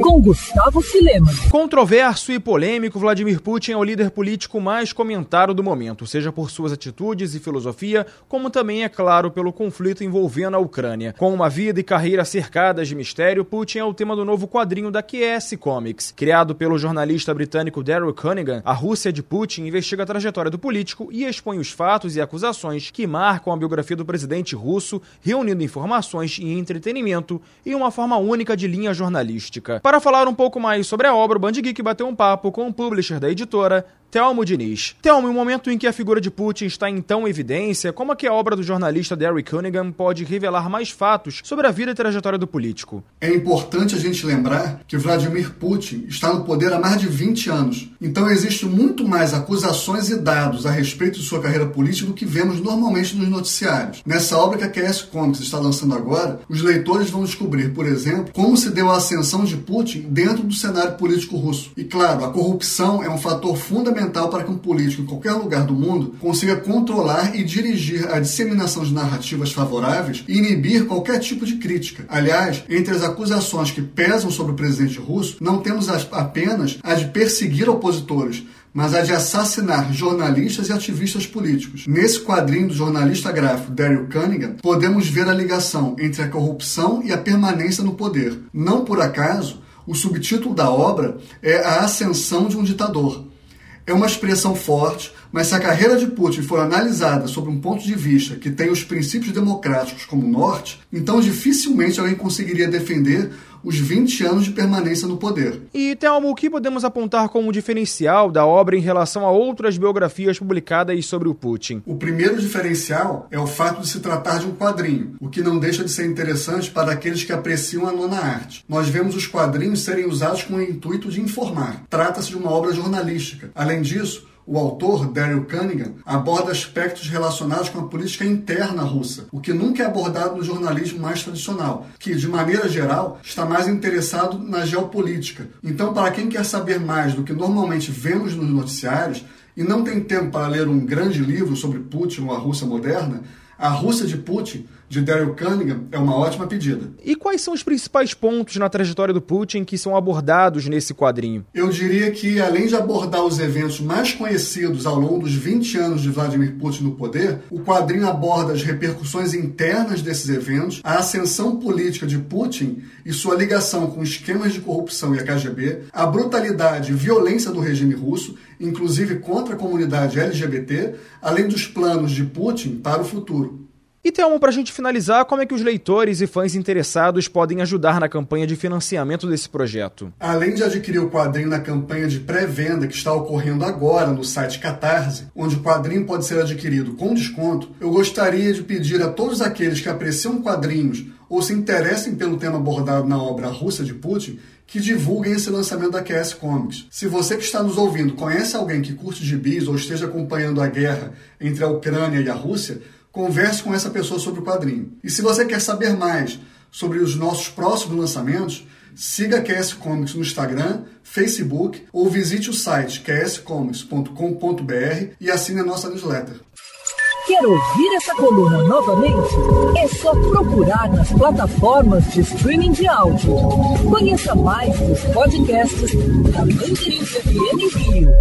Com Gustavo Filema. Controverso e polêmico, Vladimir Putin é o líder político mais comentado do momento, seja por suas atitudes e filosofia, como também, é claro, pelo conflito envolvendo a Ucrânia. Com uma vida e carreira cercadas de mistério, Putin é o tema do novo quadrinho da QS Comics. Criado pelo jornalista britânico Daryl Cunningham, a Rússia de Putin investiga a trajetória do político e expõe os fatos e acusações que marcam a biografia do presidente russo, reunindo informações e entretenimento em uma forma única de linha jornalística. Para falar um pouco mais sobre a obra, o Band Geek bateu um papo com o publisher da editora, Telmo Diniz. Telmo, em um momento em que a figura de Putin está em tão evidência, como é que a obra do jornalista Derry Cunningham pode revelar mais fatos sobre a vida e trajetória do político? É importante a gente lembrar que Vladimir Putin está no poder há mais de 20 anos. Então existe muito mais acusações e dados a respeito de sua carreira política do que vemos normalmente nos noticiários. Nessa obra que a QS Comics está lançando agora, os leitores vão descobrir, por exemplo, como se deu a ascensão de Putin dentro do cenário político russo. E claro, a corrupção é um fator fundamental fundamental para que um político em qualquer lugar do mundo consiga controlar e dirigir a disseminação de narrativas favoráveis e inibir qualquer tipo de crítica. Aliás, entre as acusações que pesam sobre o presidente russo, não temos apenas a de perseguir opositores, mas a de assassinar jornalistas e ativistas políticos. Nesse quadrinho do jornalista gráfico Daryl Cunningham, podemos ver a ligação entre a corrupção e a permanência no poder. Não por acaso, o subtítulo da obra é A Ascensão de um Ditador é uma expressão forte, mas se a carreira de Putin for analisada sob um ponto de vista que tem os princípios democráticos como norte, então dificilmente alguém conseguiria defender os 20 anos de permanência no poder. E, Thelmo, o que podemos apontar como diferencial da obra em relação a outras biografias publicadas sobre o Putin? O primeiro diferencial é o fato de se tratar de um quadrinho, o que não deixa de ser interessante para aqueles que apreciam a nona arte. Nós vemos os quadrinhos serem usados com o intuito de informar. Trata-se de uma obra jornalística. Além disso, o autor, Daryl Cunningham, aborda aspectos relacionados com a política interna russa, o que nunca é abordado no jornalismo mais tradicional, que, de maneira geral, está mais interessado na geopolítica. Então, para quem quer saber mais do que normalmente vemos nos noticiários e não tem tempo para ler um grande livro sobre Putin ou a Rússia moderna, a Rússia de Putin de Daryl Cunningham é uma ótima pedida. E quais são os principais pontos na trajetória do Putin que são abordados nesse quadrinho? Eu diria que, além de abordar os eventos mais conhecidos ao longo dos 20 anos de Vladimir Putin no poder, o quadrinho aborda as repercussões internas desses eventos, a ascensão política de Putin e sua ligação com esquemas de corrupção e a KGB, a brutalidade e violência do regime russo, inclusive contra a comunidade LGBT, além dos planos de Putin para o futuro. E uma para a gente finalizar, como é que os leitores e fãs interessados podem ajudar na campanha de financiamento desse projeto? Além de adquirir o quadrinho na campanha de pré-venda que está ocorrendo agora no site Catarse, onde o quadrinho pode ser adquirido com desconto, eu gostaria de pedir a todos aqueles que apreciam quadrinhos ou se interessem pelo tema abordado na obra Rússia de Putin que divulguem esse lançamento da QS Comics. Se você que está nos ouvindo conhece alguém que curte gibis ou esteja acompanhando a guerra entre a Ucrânia e a Rússia, converse com essa pessoa sobre o quadrinho. E se você quer saber mais sobre os nossos próximos lançamentos, siga a QS Comics no Instagram, Facebook ou visite o site qscomics.com.br e assine a nossa newsletter. Quer ouvir essa coluna novamente? É só procurar nas plataformas de streaming de áudio. Conheça mais dos podcasts da Bandeirantes FM Rio.